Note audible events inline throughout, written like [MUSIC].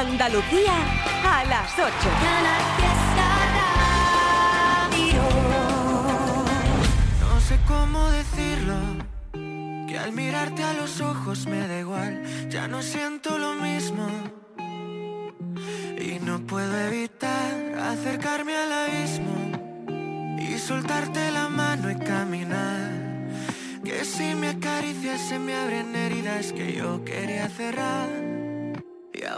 Andalucía a las 8. No sé cómo decirlo, que al mirarte a los ojos me da igual, ya no siento lo mismo. Y no puedo evitar acercarme al abismo y soltarte la mano y caminar. Que si me acaricias se me abren heridas que yo quería cerrar.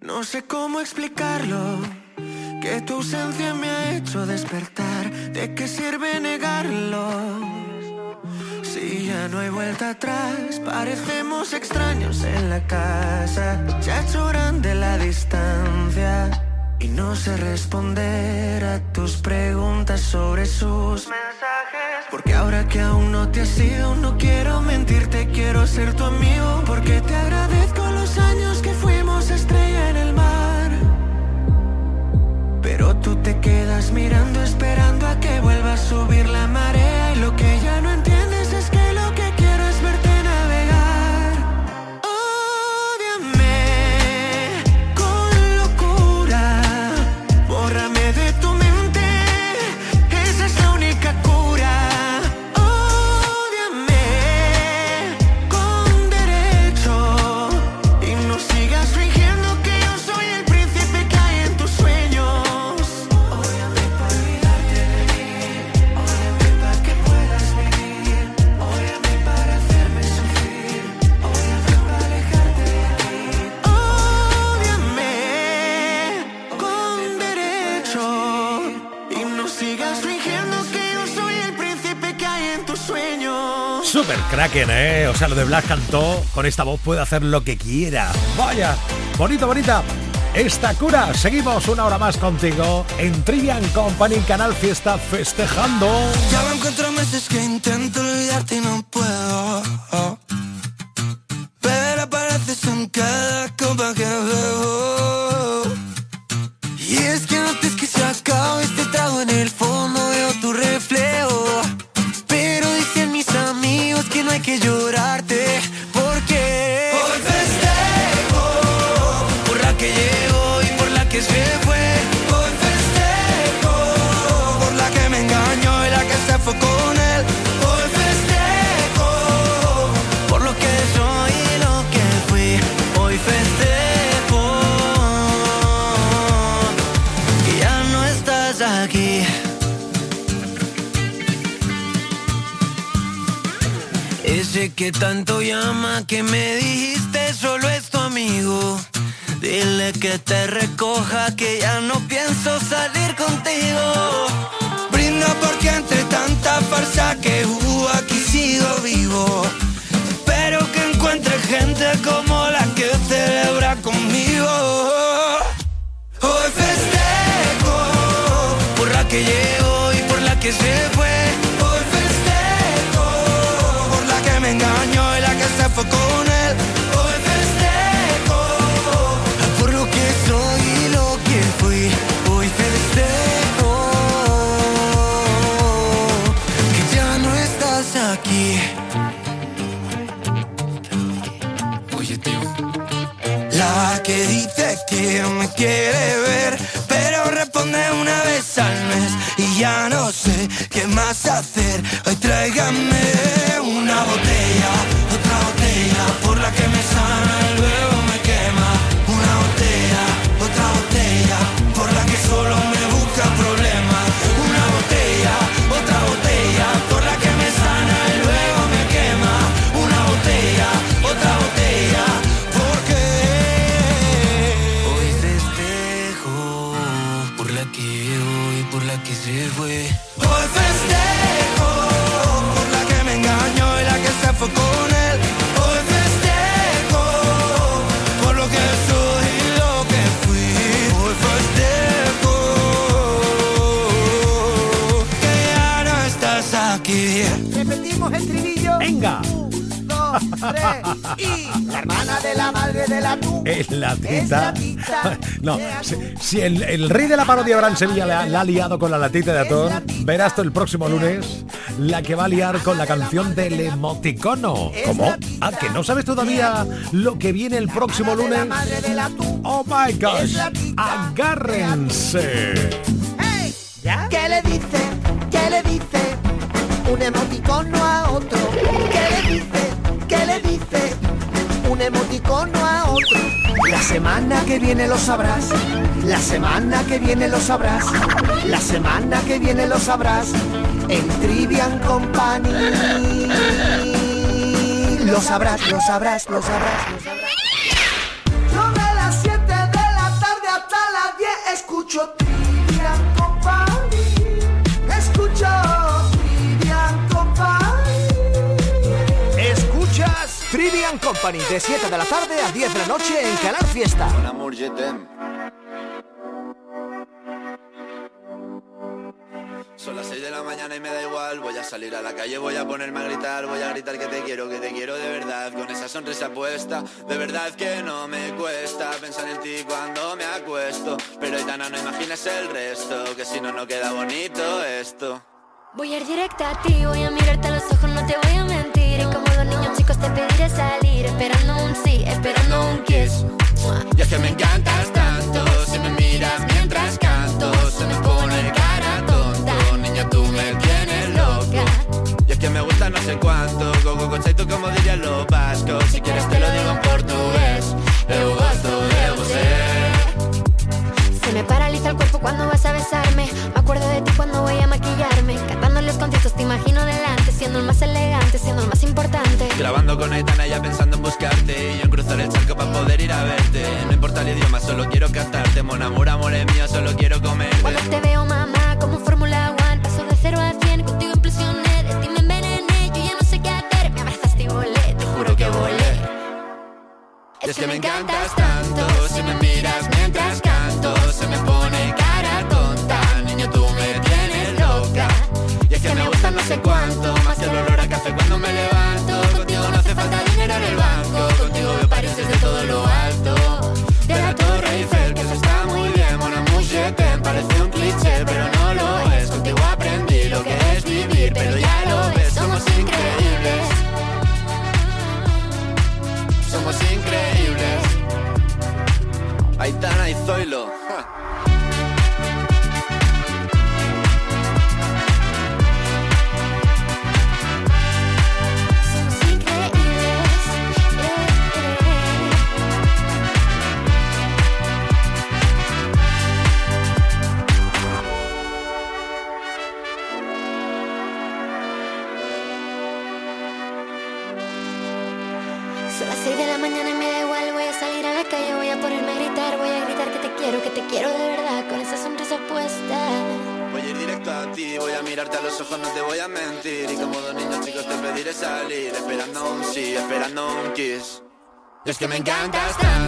No sé cómo explicarlo. Que tu ausencia me ha hecho despertar. ¿De qué sirve negarlo? Si ya no hay vuelta atrás, parecemos extraños en la casa. Ya lloran de la distancia. Y no sé responder a tus preguntas sobre sus mensajes. Porque ahora que aún no te has ido, no quiero mentirte, quiero ser tu amigo. Porque te agradezco los años que fuimos estrella en el mar. Pero tú te quedas Kraken, ¿eh? O sea, lo de Black cantó, con esta voz puede hacer lo que quiera. Vaya, bonito, bonita. Esta cura, seguimos una hora más contigo en Trivian Company, Canal Fiesta, festejando. Ya van cuatro meses que intento olvidarte no puedo. Me dijiste solo es tu amigo. Dile que te recoja que ya no pienso salir contigo. Brinda porque entre tanta farsa que hubo aquí sigo vivo. Espero que encuentre gente como la que celebra conmigo. Hoy festejo por me quiere ver, pero responde una vez al mes y ya no sé qué más hacer. Hoy tráigame una botella, otra botella por la que me y la hermana de la madre de la tú. Es la tita. [LAUGHS] no, si, el, rey de la parodia Abraham Sevilla la, ha liado con la latita de atún, verás tú el próximo lunes la que va a liar con la canción del emoticono. ¿Cómo? Ah, que no sabes todavía lo que viene el próximo lunes. Oh my gosh. Agárrense. ¿Qué le dice? ¿Qué le dice? Un emoticono a otro. ¿Qué le dice? ¿Qué le dice? Un emoticono a otro. La semana que viene lo sabrás. La semana que viene lo sabrás. La semana que viene lo sabrás. En Trivian Company. Lo sabrás, lo sabrás, lo sabrás, lo sabrás. De las 7 de la tarde hasta las 10 escucho Trivian Company de 7 de la tarde a 10 de la noche en Canal Fiesta. Son las 6 de la mañana y me da igual, voy a salir a la calle, voy a ponerme a gritar, voy a gritar que te quiero, que te quiero de verdad, con esa sonrisa puesta, de verdad que no me cuesta pensar en ti cuando me acuesto, pero Aitana no imaginas el resto, que si no no queda bonito esto. Voy a ir directa a ti, voy a mirarte a los ojos, no te voy a mentir. Los te pediré salir, esperando un sí, esperando un kiss. Y es que me encantas tanto, si me miras mientras canto, se me pone cara tonto. Niña, tú me tienes loca. Y es que me gusta no sé cuánto, go go tú como dirían los vascos. Si quieres te lo digo en portugués, eu gosto de você. Se me paraliza el cuerpo cuando vas a besarme. Me acuerdo de ti cuando voy a maquillarme conciertos te imagino delante, siendo importante. Grabando con Aitana ya pensando en buscarte y yo en cruzar el charco para poder ir a verte. No importa el idioma, solo quiero cantarte. Mon amor, amor es mío, solo quiero comer. Me encantas tanto,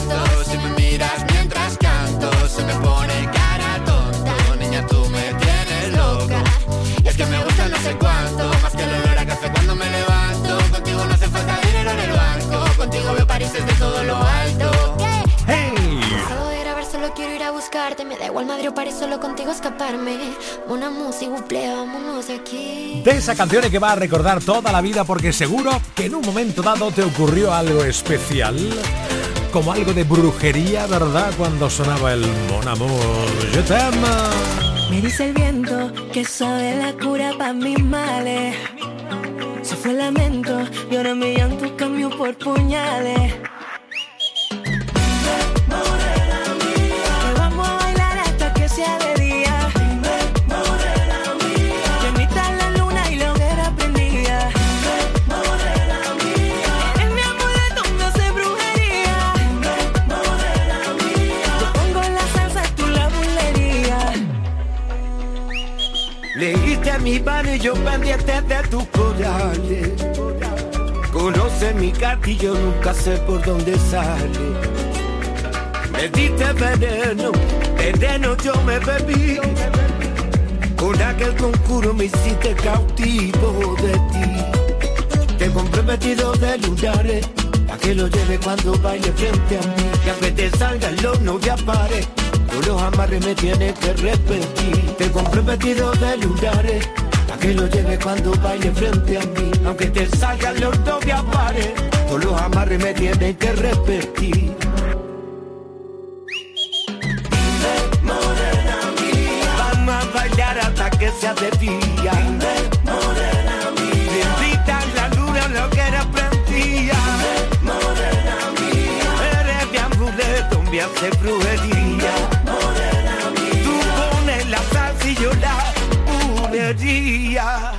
De esa canción que va a recordar toda la vida porque seguro que en un momento dado te ocurrió algo especial. Como algo de brujería, ¿verdad? Cuando sonaba el Mon Amour, je t'aime. Me dice el viento que sabe la cura para mis males. Se fue el lamento y ahora mi llanto cambió por puñales. Yo pendiente de tus corales. Conoce mi yo nunca sé por dónde sale. Me diste veneno, veneno yo me bebí. Con aquel concurso me hiciste cautivo de ti. Te compré vestido de lunares que lo lleve cuando baile frente a mí. Que aunque te salgan los novias pares, todos los amarres me tienes que repetir. Te compro vestido de lunares, que lo lleve cuando baile frente a mí. Aunque te salgan los novias pares, todos los amarres me tienes que repetir. Vamos a bailar hasta que sea de día. Bendita la luna, lo que era prendía. Eres mi amuleto, me hace brujería. La bulería.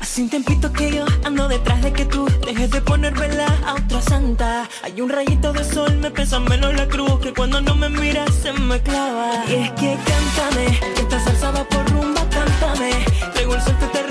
Hace un tiempito que yo ando detrás de que tú dejes de poner vela a otra santa. Hay un rayito de sol, me pesa menos la cruz que cuando no me miras se me clava. Y es que cántame, que esta salsa va por rumba, cántame. Traigo el sol te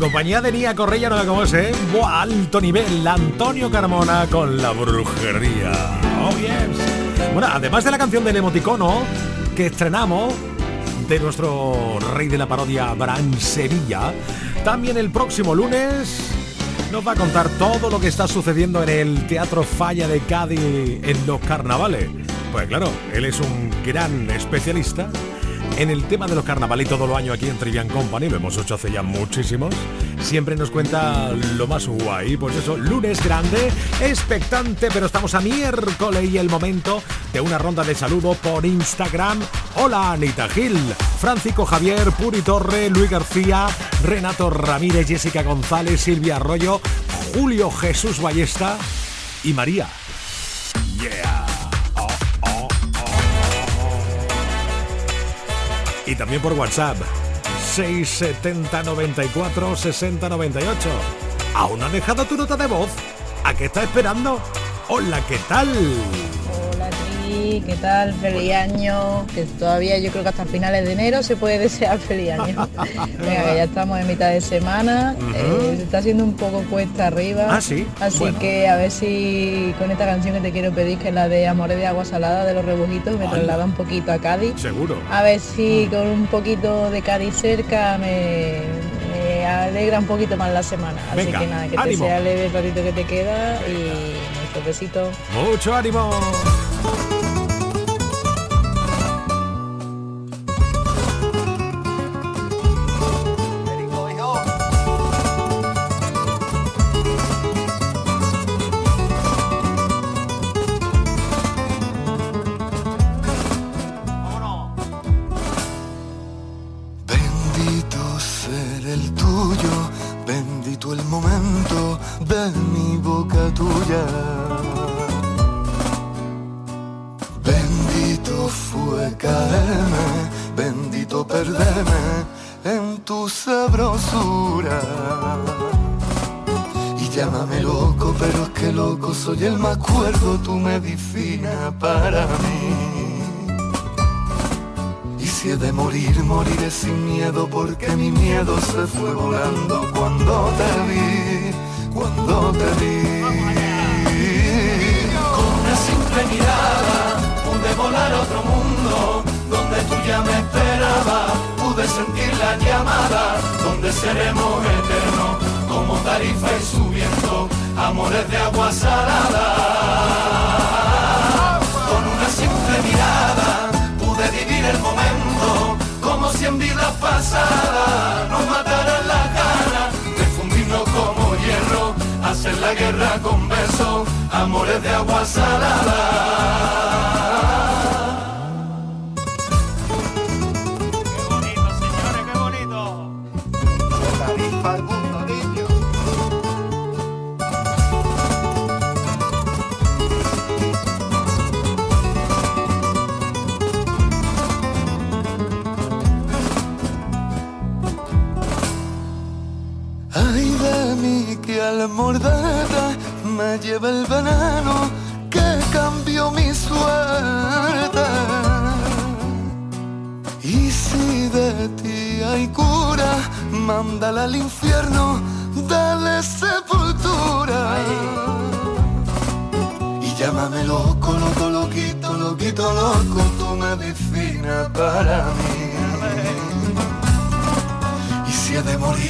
compañía de Nia Correia no la conoce, ¿eh? Buah, alto nivel, Antonio Carmona con la brujería. Oh yes. Bueno, además de la canción del emoticono que estrenamos de nuestro rey de la parodia, Abraham Sevilla, también el próximo lunes nos va a contar todo lo que está sucediendo en el Teatro Falla de Cádiz en los carnavales. Pues claro, él es un gran especialista en el tema de los carnavales todo lo año aquí en Trivian Company, lo hemos hecho hace ya muchísimos. Siempre nos cuenta lo más guay. Pues eso, lunes grande, expectante, pero estamos a miércoles y el momento de una ronda de saludo por Instagram. Hola Anita Gil, Francisco Javier, Puri Torre, Luis García, Renato Ramírez, Jessica González, Silvia Arroyo, Julio Jesús Ballesta y María. Yeah. Y también por WhatsApp 670 94 60 98. ¿Aún no dejado tu nota de voz? ¿A qué estás esperando? Hola, ¿qué tal? ¿Qué tal? Feliz año. Que todavía yo creo que hasta finales de enero se puede [LAUGHS] desear feliz año. [LAUGHS] Venga, que ya estamos en mitad de semana. eh, se está haciendo un poco cuesta arriba. Ah, sí. Así Bueno. que a ver si con esta canción que te quiero pedir, que es la de Amores de Agua Salada de los Rebujitos, me Hola. traslada un poquito a Cádiz. Seguro. A ver si con un poquito de Cádiz cerca me, me alegra un poquito más la semana. Así Venga, que nada, que ánimo. te sea leve el ratito que te queda y besitos. Mucho ánimo. Soy el más cuerdo, tu medicina para mí. Y si he de morir, moriré sin miedo porque mi miedo se fue volando cuando te vi, cuando te vi. Con una simple mirada pude volar a otro mundo donde tú ya me esperabas, pude sentir la llamada donde seremos eternos como tarifa y subiendo amores de agua salada. Con una simple mirada pude vivir el momento como si en vidas pasadas nos mataran las ganas de fundirnos como hierro, hacer la guerra con besos, amores de agua salada. La mordada me lleva el veneno que cambió mi suerte. Y si de ti hay cura, mándala al infierno, dale sepultura. Y llámame loco, loco, loquito, loquito, loco, tu medicina para mí. Y si he de morir,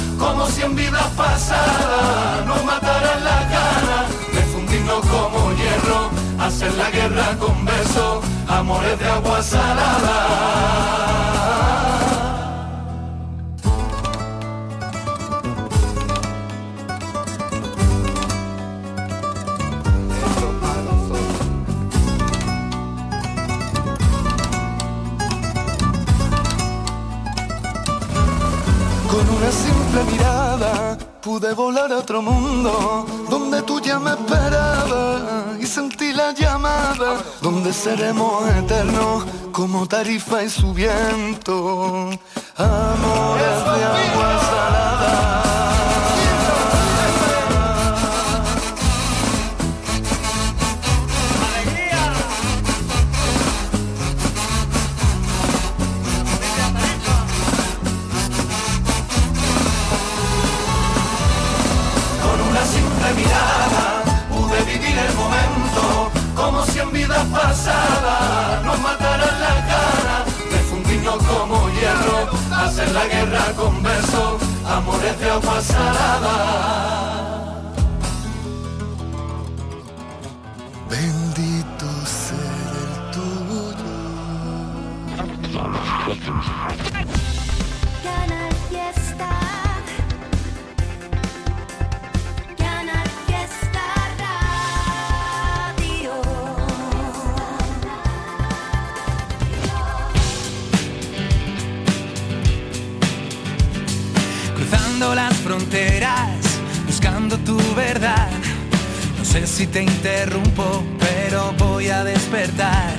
como si en vidas pasadas nos mataran la gana de fundirnos como hierro, hacer la guerra con besos, amores de agua salada. Pude volar a otro mundo donde tú ya me esperabas y sentí la llamada donde seremos eternos como tarifa y su viento. Amores de agua hacer la guerra con besos, amores de agua salada. Bendito ser el tuyo. Sé si te interrumpo, pero voy a despertar.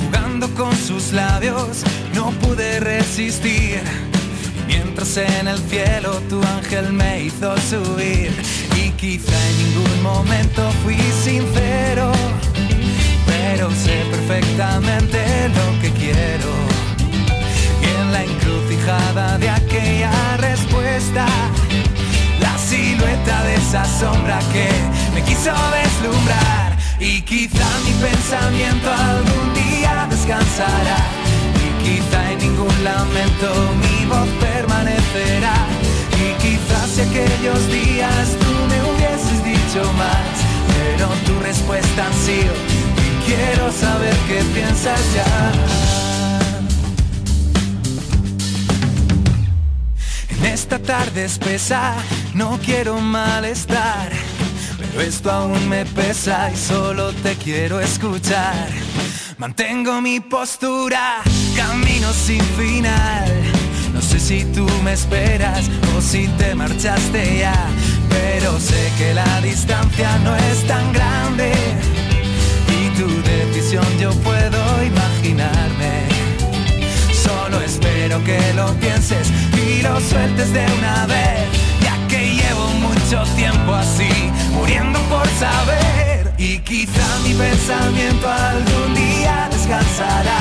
Jugando con sus labios, no pude resistir. Mientras en el cielo tu ángel me hizo subir. Y quizá en ningún momento fui sincero, pero sé perfectamente lo que quiero. Y en la encrucijada de aquella respuesta, silueta de esa sombra que me quiso deslumbrar. Y quizá mi pensamiento algún día descansará. Y quizá en ningún lamento mi voz permanecerá. Y quizás si aquellos días tú me hubieses dicho más, pero tu respuesta ha sido. Y quiero saber qué piensas ya. Esta tarde espesa no quiero malestar, pero esto aún me pesa y solo te quiero escuchar. Mantengo mi postura, camino sin final. No sé si tú me esperas o si te marchaste ya, pero sé que la distancia no es tan grande y tu decisión yo puedo imaginarme. Espero que lo pienses y lo sueltes de una vez, ya que llevo mucho tiempo así, muriendo por saber. Y quizá mi pensamiento algún día descansará,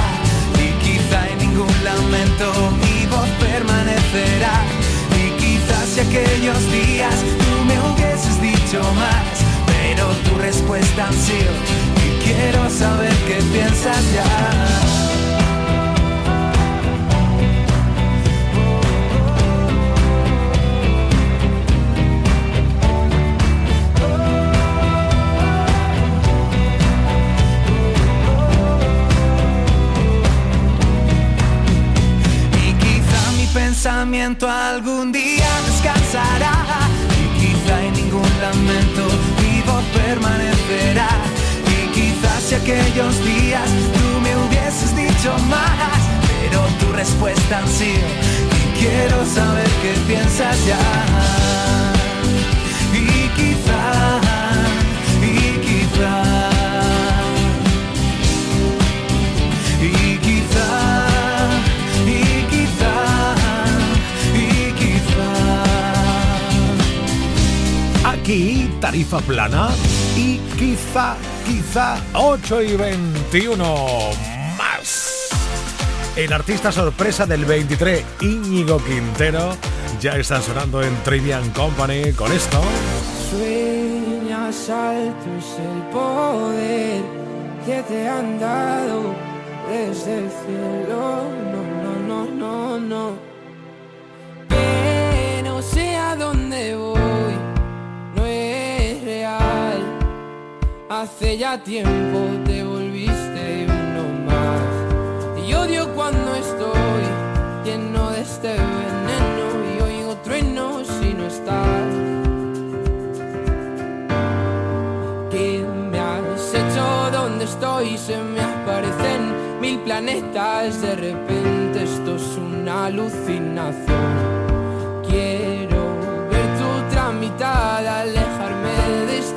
y quizá en ningún lamento mi voz permanecerá. Y quizás si aquellos días tú me hubieses dicho más, pero tu respuesta ha sido, y quiero saber qué piensas ya. Pensamiento algún día descansará. Y quizá y ningún lamento, vivo permanecerá. Y quizás si aquellos días tú me hubieses dicho más, pero tu respuesta ha sido, y quiero saber qué piensas ya. Tarifa plana y quizá, quizá 8 y 21 más. El artista sorpresa del 23, Íñigo Quintero, ya están sonando en Trivian Company con esto. Sueñas alto es el poder que te han dado desde el cielo. No, no, no, no, no. No sé a dónde voy, Hace ya tiempo te volviste uno más. Y odio cuando estoy lleno de este veneno y oigo truenos si no estás. ¿Qué me has hecho? ¿Dónde estoy? Se me aparecen mil planetas. De repente esto es una alucinación. Quiero ver tu tramitada, alejarme de esta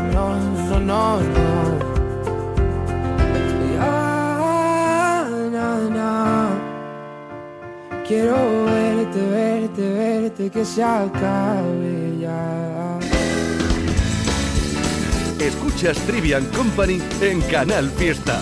no, no. Ya, na, na. Quiero verte, verte, verte, que se acabe ya. Escuchas Trivian Company en Canal Fiesta.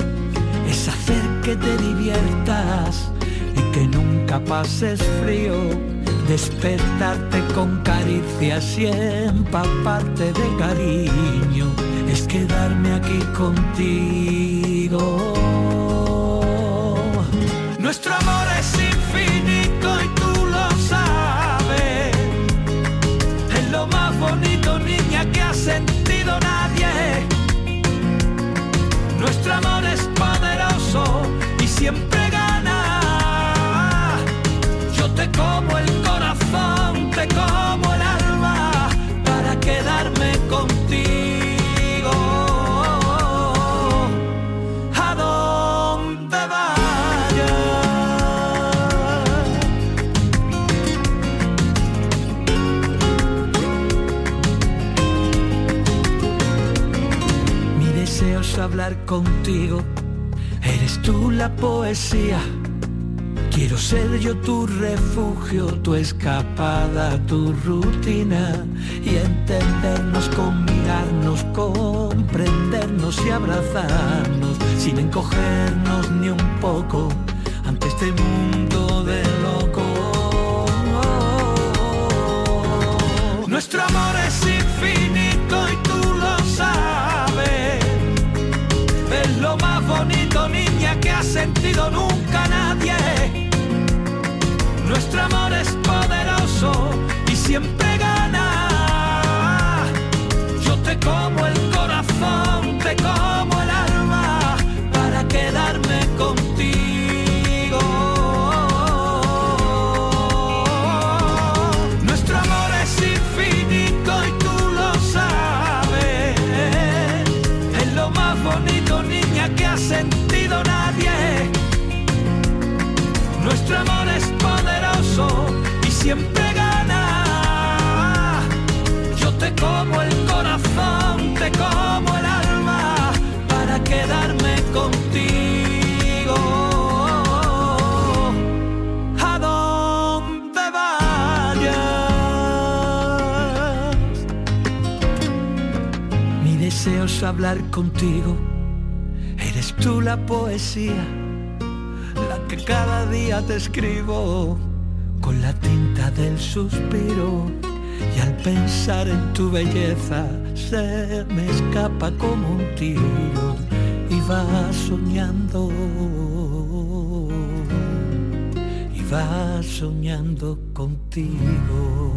es hacer que te diviertas y que nunca pases frío, despertarte con caricias y empaparte de cariño, es quedarme aquí contigo. Como el corazón, te como el alma para quedarme contigo. A donde vayas. Mi deseo es hablar contigo. Eres tú la poesía. Quiero ser yo tu refugio, tu escapada, tu rutina y entendernos con mirarnos, comprendernos y abrazarnos sin encogernos ni un poco ante este mundo de locos. Nuestro amor es infinito y tú lo sabes. Es lo más bonito, que sentido nunca nadie. Nuestro amor es poderoso y siempre gana. Yo te como el corazón, te como el siempre gana. Yo te como el corazón, te como el alma para quedarme contigo. A donde vayas. Mi deseo es hablar contigo. Eres tú la poesía la que cada día te escribo la tinta del suspiro y al pensar en tu belleza se me escapa como un tiro y va soñando y va soñando contigo.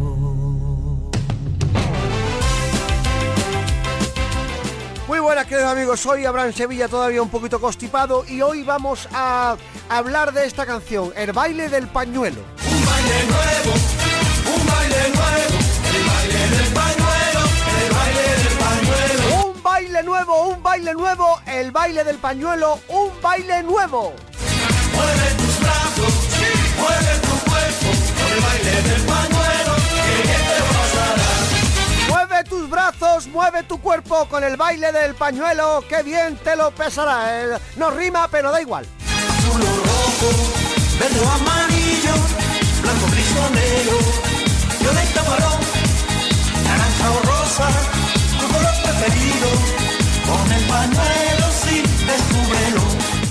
Muy buenas queridos amigos, soy Abraham Sevilla todavía un poquito constipado y hoy vamos a hablar de esta canción, El baile del pañuelo. Un baile nuevo, un baile nuevo, el baile del pañuelo. Un baile nuevo. Mueve tus brazos, mueve tu cuerpo, con el baile del pañuelo, que bien te pasará. Mueve tus brazos, mueve tu cuerpo con el baile del pañuelo, que bien te lo pesará. Eh, No rima, pero da igual. Azul rojo, verde amarillo, blanco, gris o negro, violeta marrón, naranja o rosa, tu color preferido, con el pañuelo sí, descúbrelo.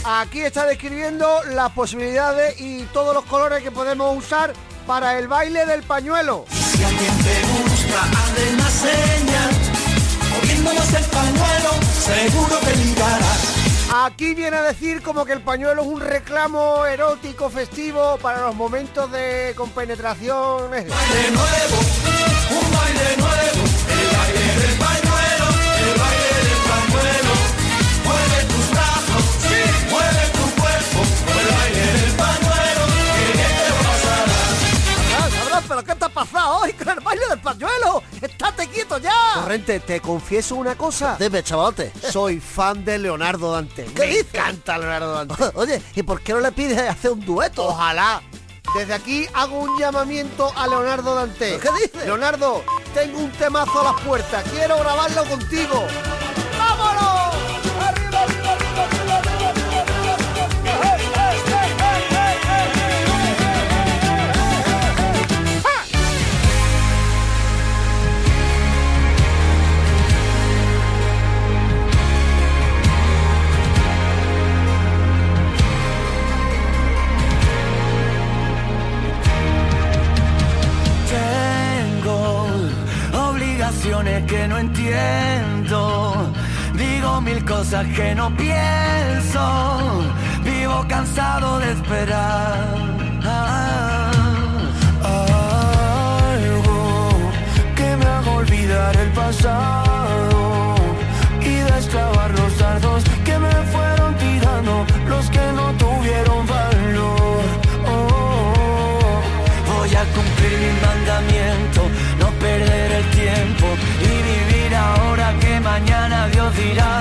Aquí está describiendo las posibilidades y todos los colores que podemos usar para el baile del pañuelo. Si alguien te busca, hazle una señal, moviéndonos el pañuelo, seguro que ligarás. Aquí viene a decir como que el pañuelo es un reclamo erótico festivo para los momentos de compenetración. ¿Pero qué te ha pasado hoy con el baile del pañuelo? ¡Estate quieto ya! Corrente, te confieso una cosa. Dime, chavalote. Soy fan de Leonardo Dante. ¿Qué Me dices? encanta Leonardo Dante. [LAUGHS] Oye, ¿y por qué no le pides hacer un dueto? Ojalá. Desde aquí hago un llamamiento a Leonardo Dante. ¿Qué dices? Leonardo, tengo un temazo a las puertas. Quiero grabarlo contigo. ¡Vámonos! cosas que no pienso, vivo cansado de esperar. Algo que me haga olvidar el pasado y desclavar los dardos que me fueron tirando los que no tuvieron valor. Oh. Voy a cumplir mi mandamiento, no perder el tiempo y vivir ahora que mañana Dios dirá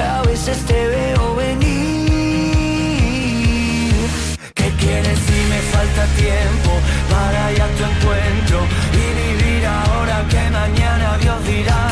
a veces te veo venir. ¿Qué quieres si me falta tiempo para ir a tu encuentro y vivir ahora que mañana Dios dirá?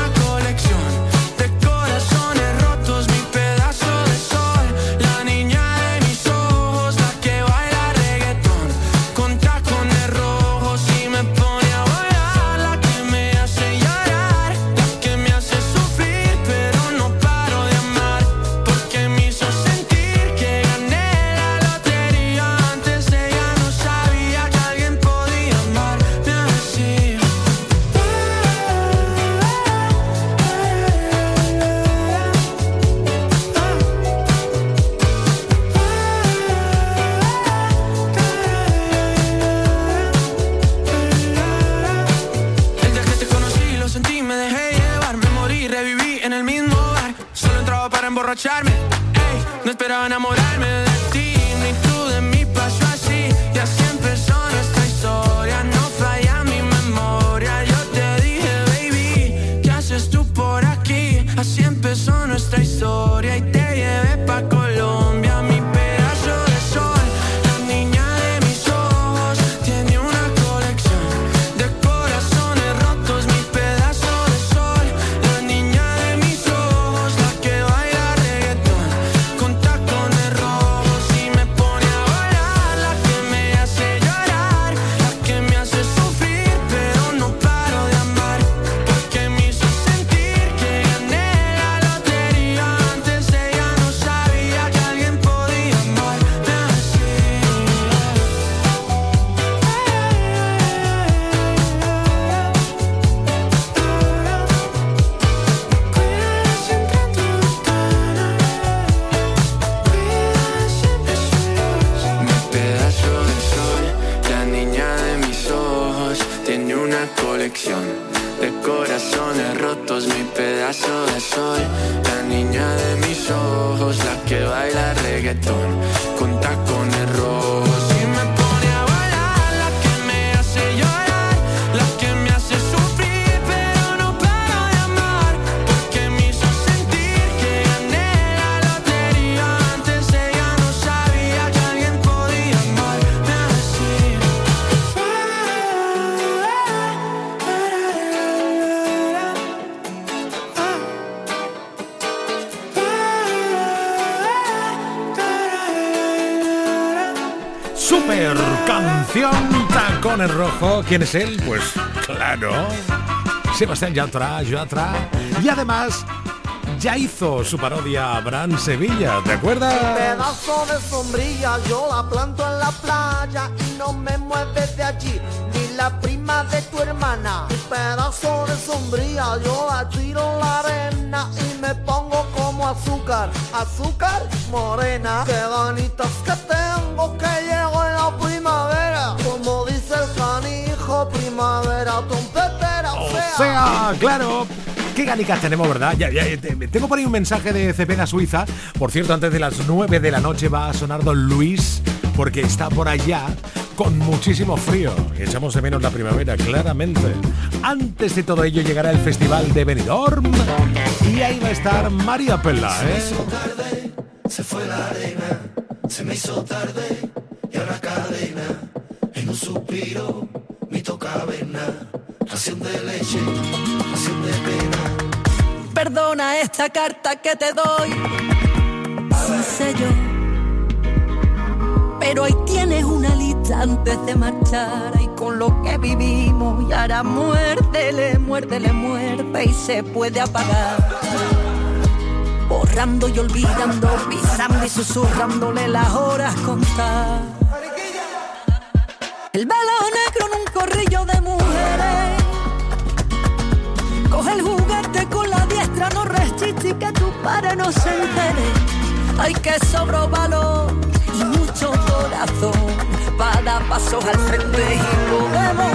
reggaetón con tacones rojos. Tacones Rojo. ¿Quién es él? Pues claro. Sebastián Yatra, Yatra. Y además ya hizo su parodia Abraham Sevilla, ¿te acuerdas? Pedazo de sombrilla, yo la planto en la playa y no me mueves de allí, ni la prima de tu hermana. Pedazo de sombrilla, yo la tiro en la arena y me pongo como azúcar, azúcar morena. Qué ganitas que tengo que sea, claro. Qué ganicas tenemos, ¿verdad? Ya, ya, te- tengo por ahí un mensaje de Cepeda Suiza. Por cierto, antes de las 9 de la noche va a sonar Don Luis porque está por allá con muchísimo frío. Echamos de menos la primavera, claramente. Antes de todo ello llegará el Festival de Benidorm y ahí va a estar María Pela, ¿eh? tarde, se fue la arena, se me hizo tarde y ahora cadena, en un suspiro, mi caverna, ración de leche, ración de pena. Perdona esta carta que te doy sin sello. Pero ahí tienes una lista antes de marchar y con lo que vivimos y ahora muérdele, muérdele, muerde y se puede apagar. Borrando y olvidando, pisando y susurrándole las horas contar. El velo negro en un corrillo de Coge el juguete con la diestra, no resiste y que tu padre no se entere. Hay que sobro valor y mucho corazón para dar pasos al frente y podemos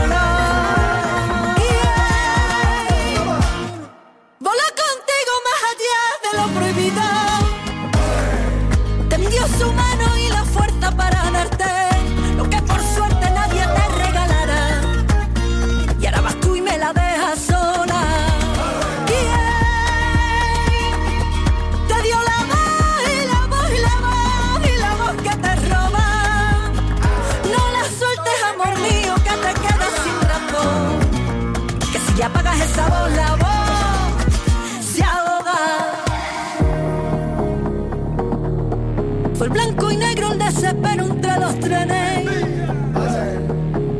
blanco y negro el desespero entre los trenes.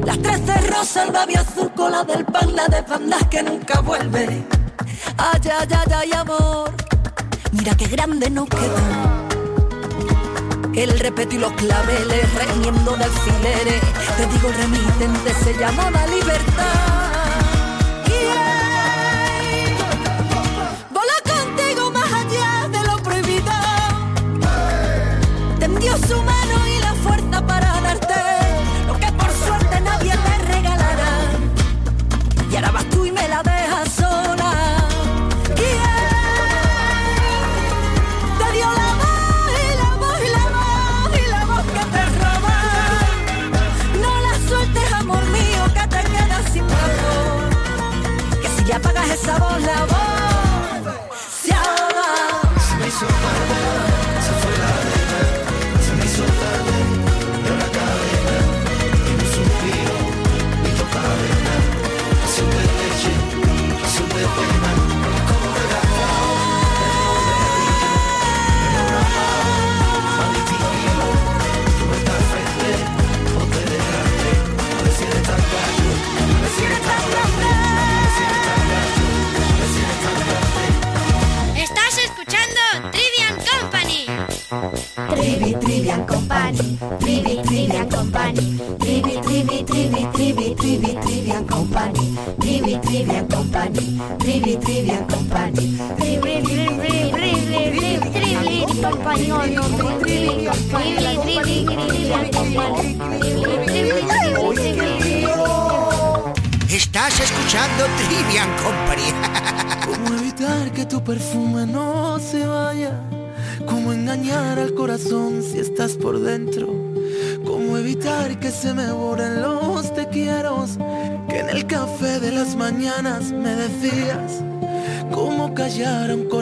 Las tres de el babi azul, cola del pan, la de bandas que nunca vuelve. Ay, ay, ay, ay, amor, mira qué grande nos quedó. El repeto y los claveles, remiendo de alfileres. Te digo, remitente se llamaba libertad. Su mano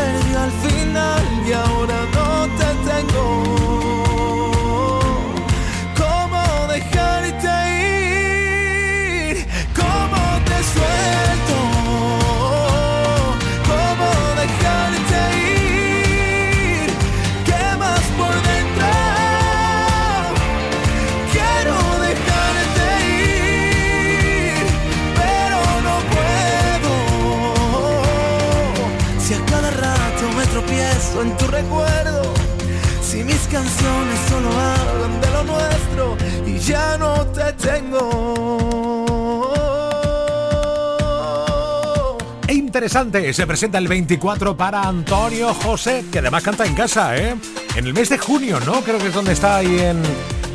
Todo se perdió se presenta el 24 para Antonio José, que además canta en casa, ¿eh? En el mes de junio, ¿no? Creo que es donde está ahí en,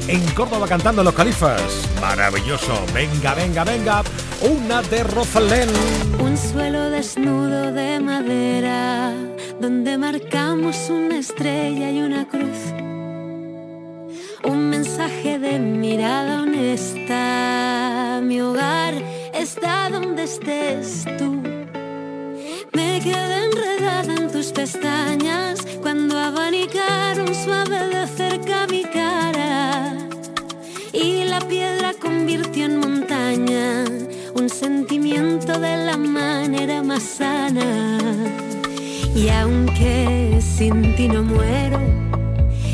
en Córdoba cantando Los Califas. Maravilloso. Venga, venga, venga. Una de Rosalén. Un suelo desnudo de madera, donde marcamos una estrella y una cruz. Un mensaje de mirada honesta. Mi hogar está donde estés tú. Me quedé enredada en tus pestañas cuando abanicaron suave de cerca mi cara. Y la piedra convirtió en montaña un sentimiento de la manera más sana. Y aunque sin ti no muero,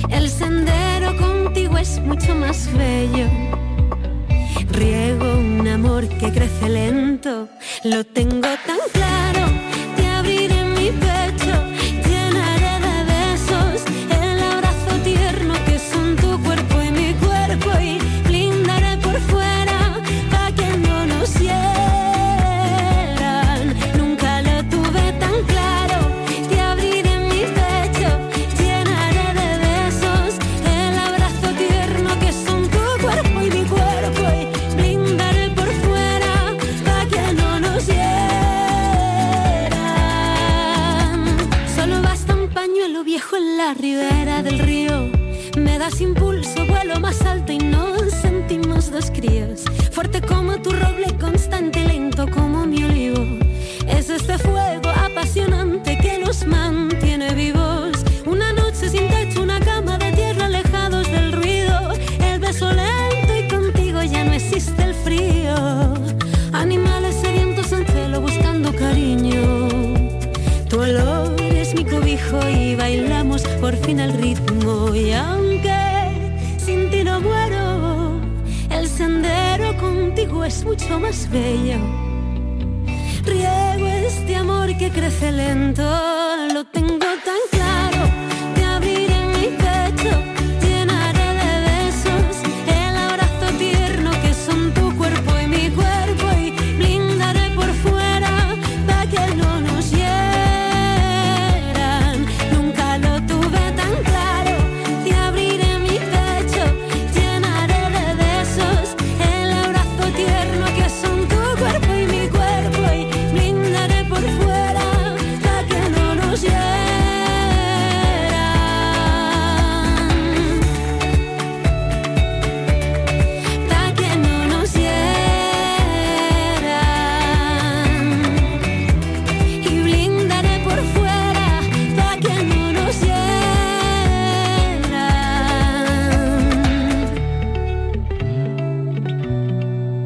el sendero contigo es mucho más bello. Riego un amor que crece lento, lo tengo tan claro.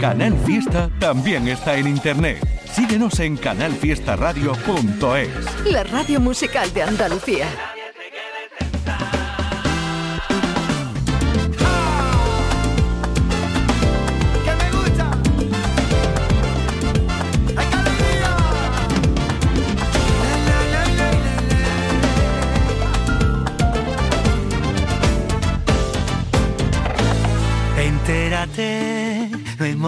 Canal Fiesta también está en internet. Síguenos en canalfiestaradio.es. La radio musical de Andalucía.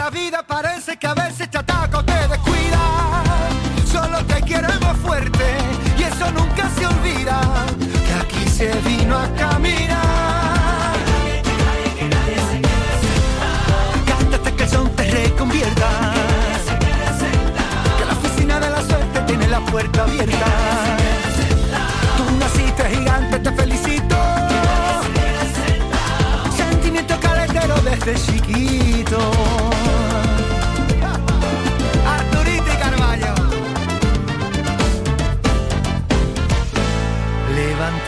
Que la vida parece que a veces te ataca te descuida. Solo te queremos fuerte y eso nunca se olvida. Que aquí se vino a caminar. Cántate que el son te reconvierta. Que la oficina de la suerte tiene la puerta abierta. Tú naciste gigante, te felicito. Sentimiento caletero desde chiquito.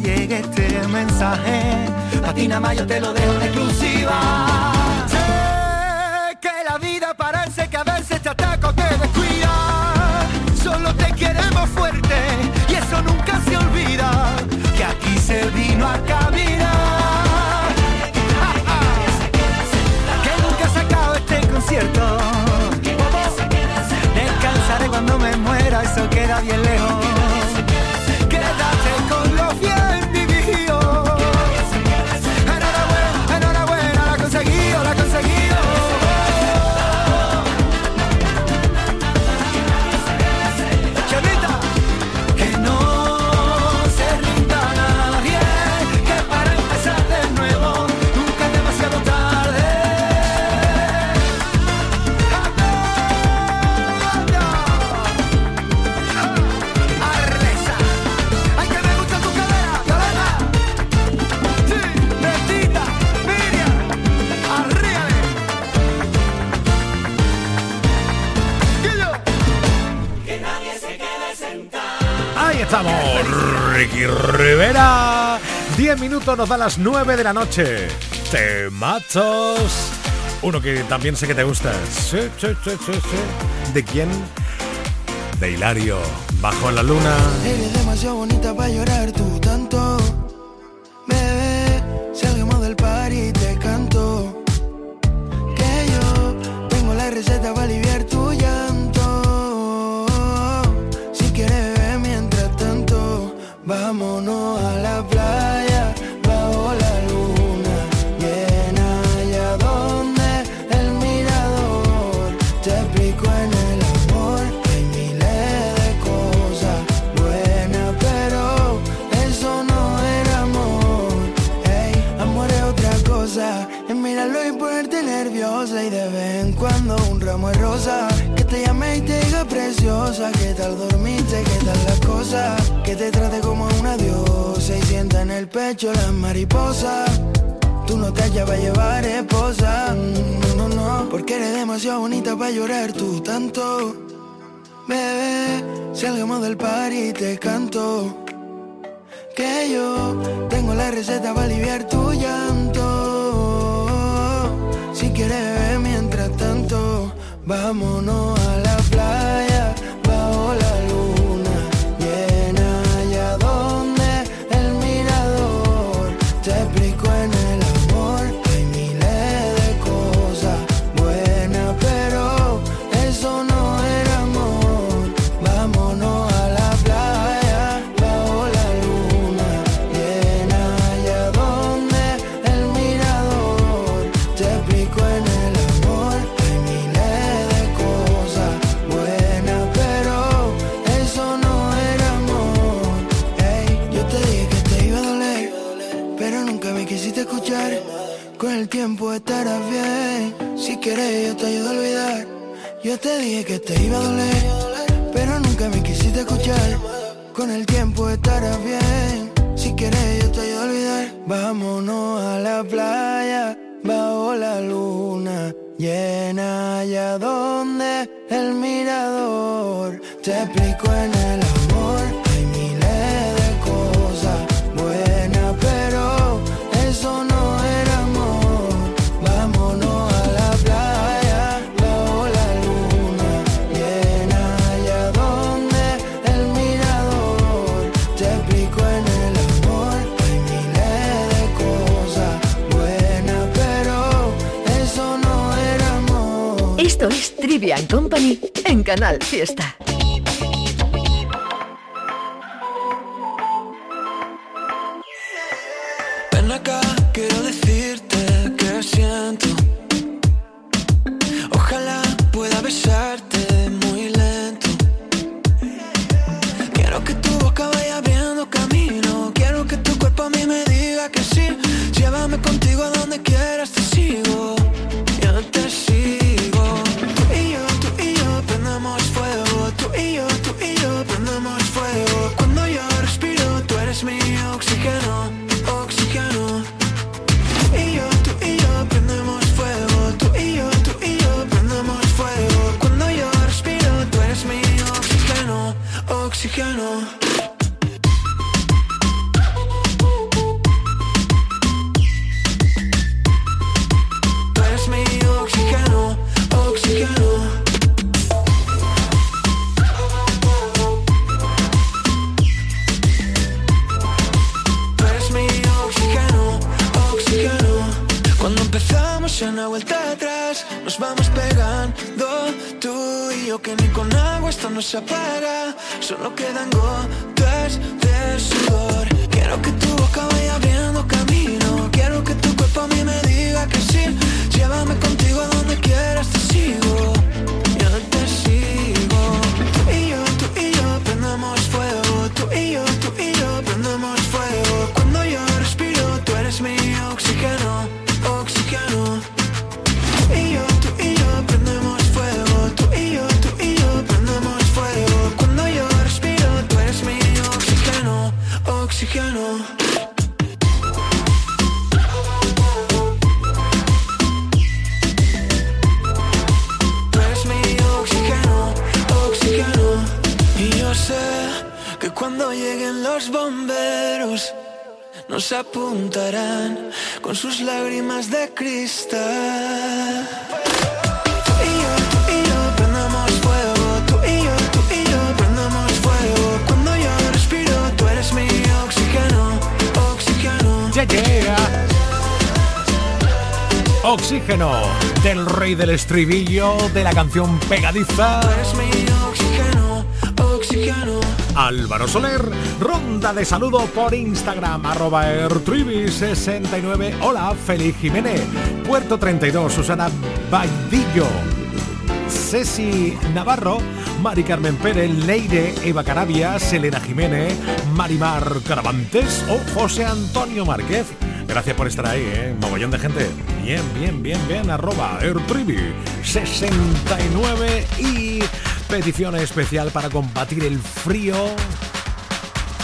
Te llegue este mensaje, a ti nada más yo te lo dejo en exclusiva. Sé que la vida parece que a veces te ataca o te descuida, solo te queremos fuerte y eso nunca se olvida, que aquí se vino a caminar. Que nunca se acabe este concierto. Descansaré cuando me muera, eso queda bien lejos. Ricky Rivera. 10 minutos nos da las 9 de la noche. Temachos. Uno que también sé que te gusta. Sí, sí, sí. ¿De quién? De Hilario. Bajo la luna. Eres demasiado bonita para llorar tú te iba a doler, pero nunca me quisiste escuchar. Con el tiempo estarás bien. Si quieres yo te ayudo a olvidar. Vámonos a la playa bajo la luna llena allá donde el mirador te explico en el Company en Canal Fiesta. Ya no vuelta atrás, nos vamos pegando tú y yo que ni con agua esto no se apaga, solo quedan gotas de sudor. Quiero que tu boca vaya abriendo camino, quiero que tu cuerpo a mí me diga que sí. Llévame contigo a donde quieras, te sigo, yo te sigo. Tú y yo, tú y yo prendemos fuego, tú y yo, tú y yo prendemos fuego. Cuando yo respiro, tú eres mi oxígeno. Cuando lleguen los bomberos nos apuntarán con sus lágrimas de cristal. Y yo, y yo prendemos fuego. Tú y yo, tú y yo prendemos fuego. Cuando yo respiro, tú eres mi oxígeno, oxígeno. Ya llega. Oxígeno del rey del estribillo de la canción pegadiza. Tú eres mi oxígeno, Álvaro Soler, ronda de saludo por Instagram, arroba ertrivi69. Hola, Félix Jiménez. Puerto 32, Susana Baidillo. Ceci Navarro, Mari Carmen Pérez, Leire Eva Carabia, Selena Jiménez, Marimar Caravantes o José Antonio Márquez. Gracias por estar ahí, ¿eh? Mogollón de gente. Bien, bien, bien, bien. Arroba Ertrivi69 y petición especial para combatir el frío.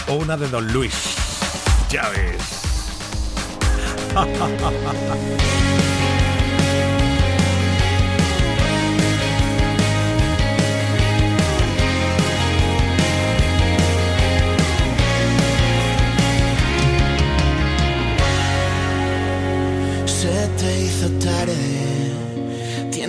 Una de Don Luis. Ya ves. Hizo tarde.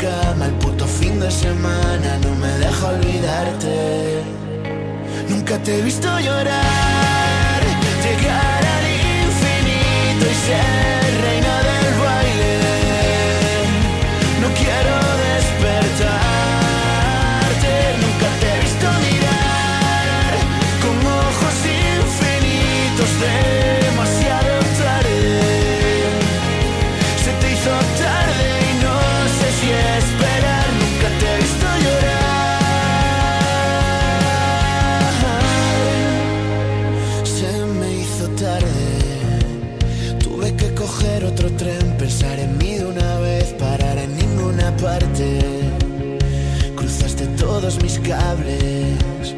cama el puto fin de semana, no me dejo olvidarte. Nunca te he visto llorar, llegar al infinito y ser. Cruzaste todos mis cables.